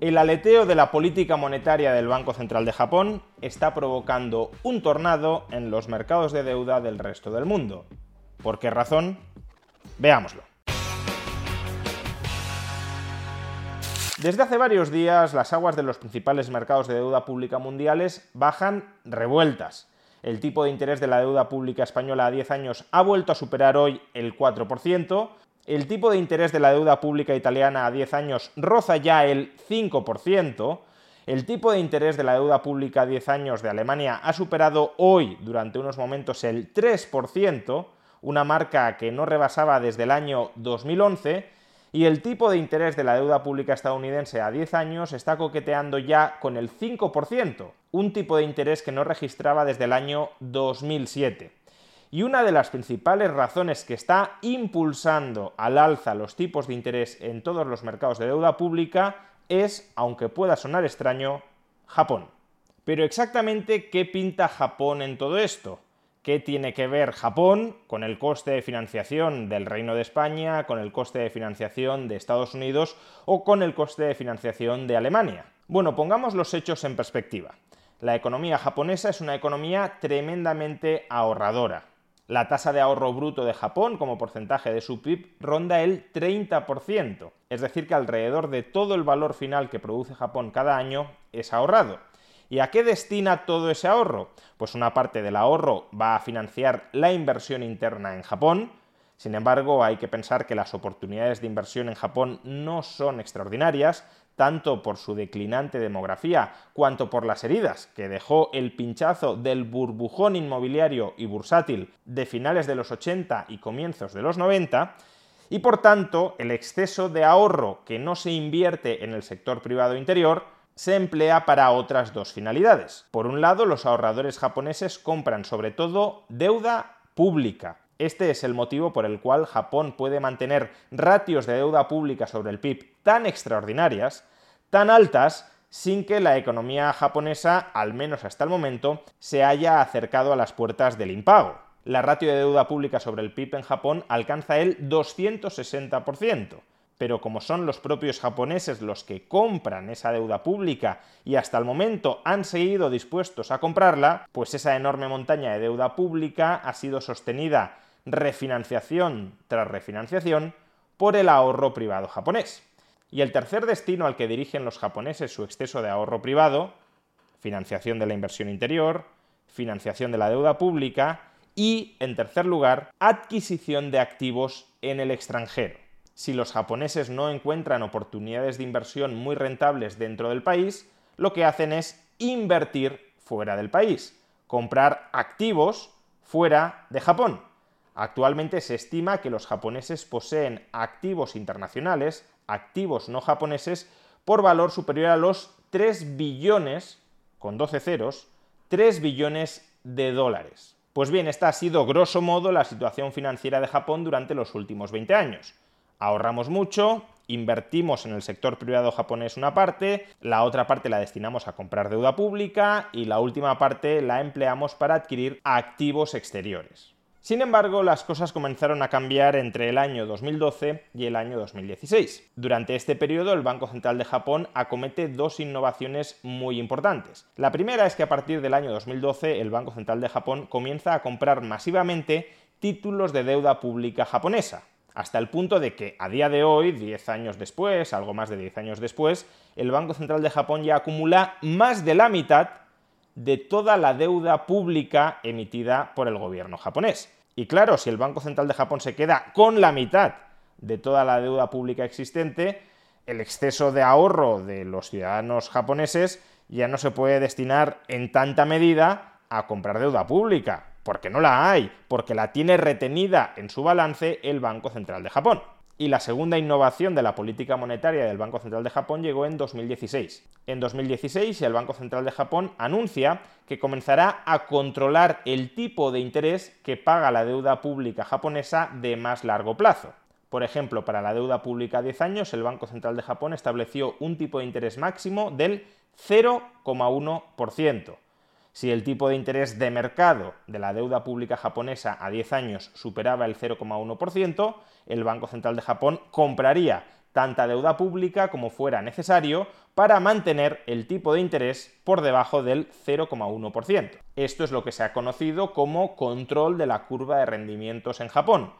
El aleteo de la política monetaria del Banco Central de Japón está provocando un tornado en los mercados de deuda del resto del mundo. ¿Por qué razón? Veámoslo. Desde hace varios días las aguas de los principales mercados de deuda pública mundiales bajan revueltas. El tipo de interés de la deuda pública española a 10 años ha vuelto a superar hoy el 4%, el tipo de interés de la deuda pública italiana a 10 años roza ya el 5%, el tipo de interés de la deuda pública a 10 años de Alemania ha superado hoy durante unos momentos el 3%, una marca que no rebasaba desde el año 2011, y el tipo de interés de la deuda pública estadounidense a 10 años está coqueteando ya con el 5%, un tipo de interés que no registraba desde el año 2007. Y una de las principales razones que está impulsando al alza los tipos de interés en todos los mercados de deuda pública es, aunque pueda sonar extraño, Japón. Pero exactamente qué pinta Japón en todo esto? ¿Qué tiene que ver Japón con el coste de financiación del Reino de España, con el coste de financiación de Estados Unidos o con el coste de financiación de Alemania? Bueno, pongamos los hechos en perspectiva. La economía japonesa es una economía tremendamente ahorradora. La tasa de ahorro bruto de Japón como porcentaje de su PIB ronda el 30%, es decir, que alrededor de todo el valor final que produce Japón cada año es ahorrado. ¿Y a qué destina todo ese ahorro? Pues una parte del ahorro va a financiar la inversión interna en Japón, sin embargo, hay que pensar que las oportunidades de inversión en Japón no son extraordinarias, tanto por su declinante demografía cuanto por las heridas que dejó el pinchazo del burbujón inmobiliario y bursátil de finales de los 80 y comienzos de los 90, y por tanto el exceso de ahorro que no se invierte en el sector privado interior se emplea para otras dos finalidades. Por un lado, los ahorradores japoneses compran sobre todo deuda pública, este es el motivo por el cual Japón puede mantener ratios de deuda pública sobre el PIB tan extraordinarias, tan altas, sin que la economía japonesa, al menos hasta el momento, se haya acercado a las puertas del impago. La ratio de deuda pública sobre el PIB en Japón alcanza el 260%, pero como son los propios japoneses los que compran esa deuda pública y hasta el momento han seguido dispuestos a comprarla, pues esa enorme montaña de deuda pública ha sido sostenida refinanciación tras refinanciación por el ahorro privado japonés. Y el tercer destino al que dirigen los japoneses su exceso de ahorro privado, financiación de la inversión interior, financiación de la deuda pública y, en tercer lugar, adquisición de activos en el extranjero si los japoneses no encuentran oportunidades de inversión muy rentables dentro del país, lo que hacen es invertir fuera del país, comprar activos fuera de Japón. Actualmente se estima que los japoneses poseen activos internacionales, activos no japoneses, por valor superior a los 3 billones, con 12 ceros, 3 billones de dólares. Pues bien, esta ha sido grosso modo la situación financiera de Japón durante los últimos 20 años ahorramos mucho, invertimos en el sector privado japonés una parte, la otra parte la destinamos a comprar deuda pública y la última parte la empleamos para adquirir activos exteriores. Sin embargo, las cosas comenzaron a cambiar entre el año 2012 y el año 2016. Durante este periodo, el Banco Central de Japón acomete dos innovaciones muy importantes. La primera es que a partir del año 2012, el Banco Central de Japón comienza a comprar masivamente títulos de deuda pública japonesa, hasta el punto de que a día de hoy, 10 años después, algo más de 10 años después, el Banco Central de Japón ya acumula más de la mitad de toda la deuda pública emitida por el gobierno japonés. Y claro, si el Banco Central de Japón se queda con la mitad de toda la deuda pública existente, el exceso de ahorro de los ciudadanos japoneses ya no se puede destinar en tanta medida a comprar deuda pública, porque no la hay, porque la tiene retenida en su balance el Banco Central de Japón. Y la segunda innovación de la política monetaria del Banco Central de Japón llegó en 2016. En 2016 el Banco Central de Japón anuncia que comenzará a controlar el tipo de interés que paga la deuda pública japonesa de más largo plazo. Por ejemplo, para la deuda pública a 10 años, el Banco Central de Japón estableció un tipo de interés máximo del 0,1%. Si el tipo de interés de mercado de la deuda pública japonesa a 10 años superaba el 0,1%, el Banco Central de Japón compraría tanta deuda pública como fuera necesario para mantener el tipo de interés por debajo del 0,1%. Esto es lo que se ha conocido como control de la curva de rendimientos en Japón.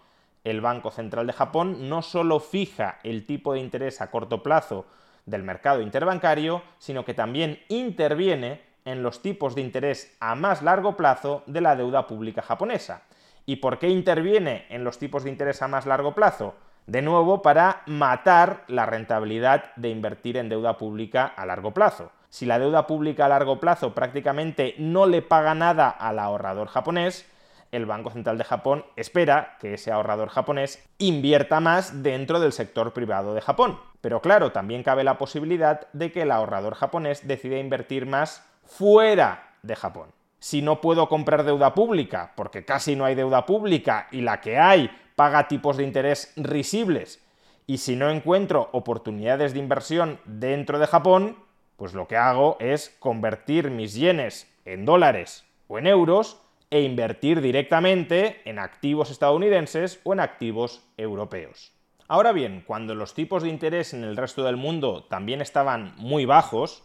El Banco Central de Japón no solo fija el tipo de interés a corto plazo del mercado interbancario, sino que también interviene en los tipos de interés a más largo plazo de la deuda pública japonesa. ¿Y por qué interviene en los tipos de interés a más largo plazo? De nuevo, para matar la rentabilidad de invertir en deuda pública a largo plazo. Si la deuda pública a largo plazo prácticamente no le paga nada al ahorrador japonés, el Banco Central de Japón espera que ese ahorrador japonés invierta más dentro del sector privado de Japón. Pero claro, también cabe la posibilidad de que el ahorrador japonés decida invertir más fuera de Japón. Si no puedo comprar deuda pública, porque casi no hay deuda pública y la que hay paga tipos de interés risibles, y si no encuentro oportunidades de inversión dentro de Japón, pues lo que hago es convertir mis yenes en dólares o en euros e invertir directamente en activos estadounidenses o en activos europeos. Ahora bien, cuando los tipos de interés en el resto del mundo también estaban muy bajos,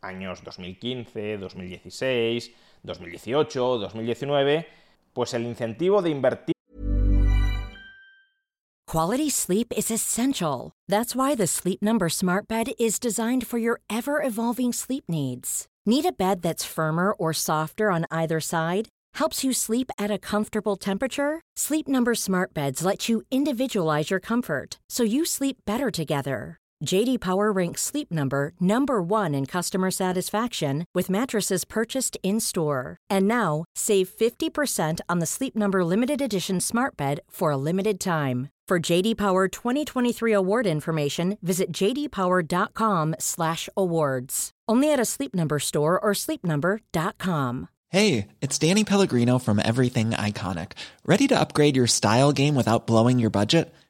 años 2015, 2016, 2018, 2019, pues el incentivo de invertir Quality sleep is essential. That's why the Sleep Number Smart Bed is designed for your ever-evolving sleep needs. Need a bed that's firmer or softer on either side? Helps you sleep at a comfortable temperature? Sleep Number Smart Beds let you individualize your comfort so you sleep better together. JD Power ranks Sleep Number number 1 in customer satisfaction with mattresses purchased in-store. And now, save 50% on the Sleep Number limited edition Smart Bed for a limited time. For JD Power 2023 award information, visit jdpower.com/awards. Only at a Sleep Number store or sleepnumber.com. Hey, it's Danny Pellegrino from Everything Iconic. Ready to upgrade your style game without blowing your budget?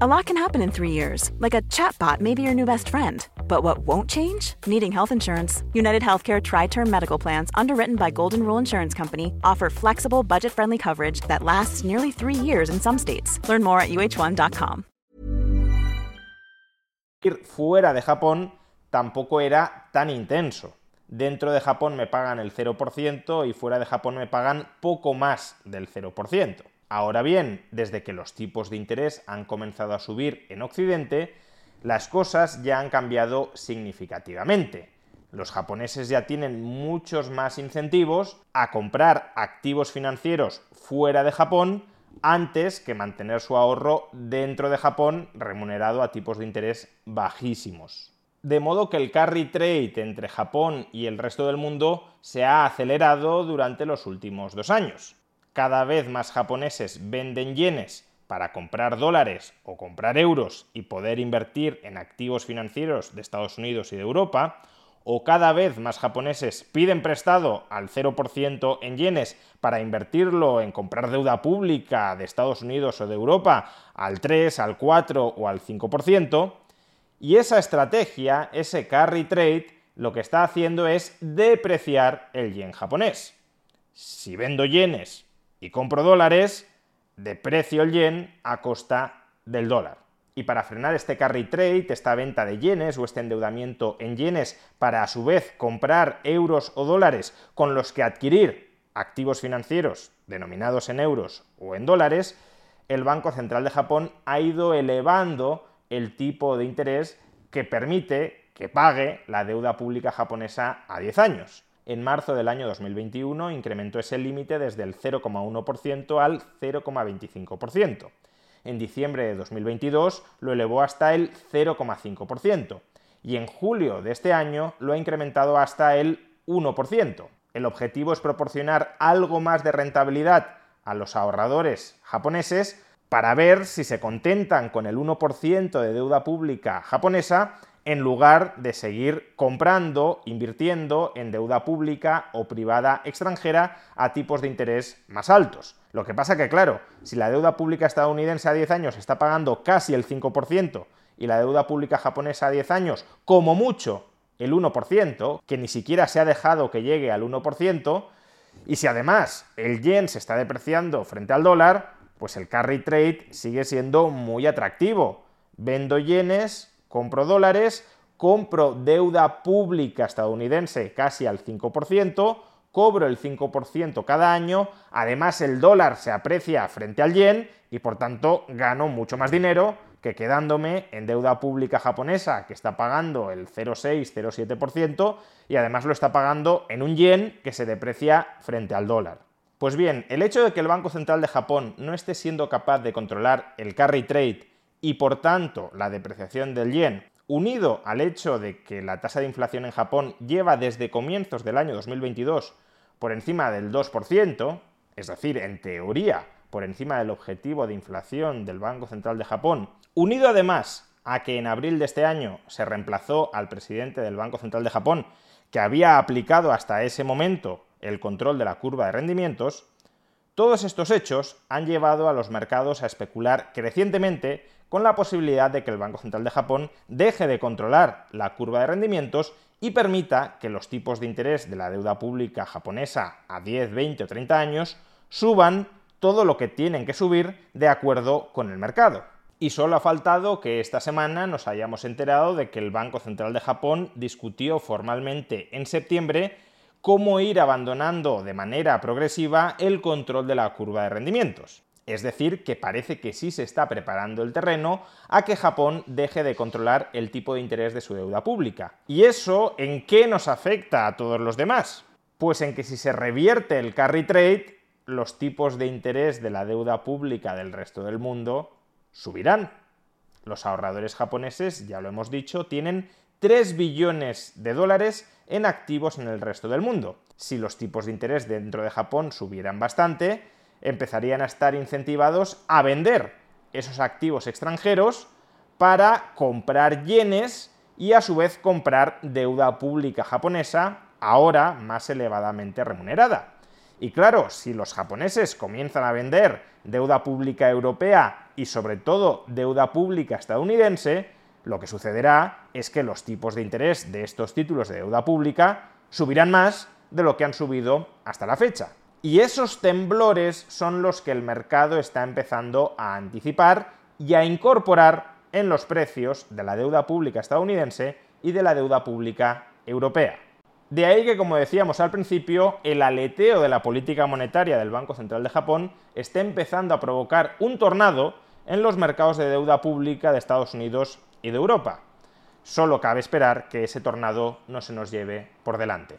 A lot can happen in three years, like a chatbot may be your new best friend. But what won't change? Needing health insurance. United Healthcare Tri Term Medical Plans, underwritten by Golden Rule Insurance Company, offer flexible, budget friendly coverage that lasts nearly three years in some states. Learn more at uh1.com. Ir fuera de Japón tampoco era tan intenso. Dentro de Japón me pagan el 0% y fuera de Japón me pagan poco más del 0%. Ahora bien, desde que los tipos de interés han comenzado a subir en Occidente, las cosas ya han cambiado significativamente. Los japoneses ya tienen muchos más incentivos a comprar activos financieros fuera de Japón antes que mantener su ahorro dentro de Japón remunerado a tipos de interés bajísimos. De modo que el carry trade entre Japón y el resto del mundo se ha acelerado durante los últimos dos años cada vez más japoneses venden yenes para comprar dólares o comprar euros y poder invertir en activos financieros de Estados Unidos y de Europa, o cada vez más japoneses piden prestado al 0% en yenes para invertirlo en comprar deuda pública de Estados Unidos o de Europa al 3, al 4 o al 5%, y esa estrategia, ese carry trade, lo que está haciendo es depreciar el yen japonés. Si vendo yenes y compro dólares, deprecio el yen a costa del dólar. Y para frenar este carry trade, esta venta de yenes o este endeudamiento en yenes para a su vez comprar euros o dólares con los que adquirir activos financieros denominados en euros o en dólares, el Banco Central de Japón ha ido elevando el tipo de interés que permite que pague la deuda pública japonesa a 10 años. En marzo del año 2021 incrementó ese límite desde el 0,1% al 0,25%. En diciembre de 2022 lo elevó hasta el 0,5% y en julio de este año lo ha incrementado hasta el 1%. El objetivo es proporcionar algo más de rentabilidad a los ahorradores japoneses para ver si se contentan con el 1% de deuda pública japonesa en lugar de seguir comprando, invirtiendo en deuda pública o privada extranjera a tipos de interés más altos. Lo que pasa que, claro, si la deuda pública estadounidense a 10 años está pagando casi el 5% y la deuda pública japonesa a 10 años, como mucho, el 1%, que ni siquiera se ha dejado que llegue al 1%, y si además el yen se está depreciando frente al dólar, pues el carry trade sigue siendo muy atractivo. Vendo yenes, compro dólares, compro deuda pública estadounidense casi al 5%, cobro el 5% cada año, además el dólar se aprecia frente al yen y por tanto gano mucho más dinero que quedándome en deuda pública japonesa que está pagando el 0,6-0,7% y además lo está pagando en un yen que se deprecia frente al dólar. Pues bien, el hecho de que el Banco Central de Japón no esté siendo capaz de controlar el carry trade y por tanto la depreciación del yen, unido al hecho de que la tasa de inflación en Japón lleva desde comienzos del año 2022 por encima del 2%, es decir, en teoría, por encima del objetivo de inflación del Banco Central de Japón, unido además a que en abril de este año se reemplazó al presidente del Banco Central de Japón, que había aplicado hasta ese momento el control de la curva de rendimientos, todos estos hechos han llevado a los mercados a especular crecientemente con la posibilidad de que el Banco Central de Japón deje de controlar la curva de rendimientos y permita que los tipos de interés de la deuda pública japonesa a 10, 20 o 30 años suban todo lo que tienen que subir de acuerdo con el mercado. Y solo ha faltado que esta semana nos hayamos enterado de que el Banco Central de Japón discutió formalmente en septiembre cómo ir abandonando de manera progresiva el control de la curva de rendimientos. Es decir, que parece que sí se está preparando el terreno a que Japón deje de controlar el tipo de interés de su deuda pública. ¿Y eso en qué nos afecta a todos los demás? Pues en que si se revierte el carry trade, los tipos de interés de la deuda pública del resto del mundo subirán. Los ahorradores japoneses, ya lo hemos dicho, tienen 3 billones de dólares en activos en el resto del mundo. Si los tipos de interés dentro de Japón subieran bastante, empezarían a estar incentivados a vender esos activos extranjeros para comprar yenes y a su vez comprar deuda pública japonesa, ahora más elevadamente remunerada. Y claro, si los japoneses comienzan a vender deuda pública europea y sobre todo deuda pública estadounidense, lo que sucederá es que los tipos de interés de estos títulos de deuda pública subirán más de lo que han subido hasta la fecha. Y esos temblores son los que el mercado está empezando a anticipar y a incorporar en los precios de la deuda pública estadounidense y de la deuda pública europea. De ahí que, como decíamos al principio, el aleteo de la política monetaria del Banco Central de Japón esté empezando a provocar un tornado en los mercados de deuda pública de Estados Unidos y de Europa. Solo cabe esperar que ese tornado no se nos lleve por delante.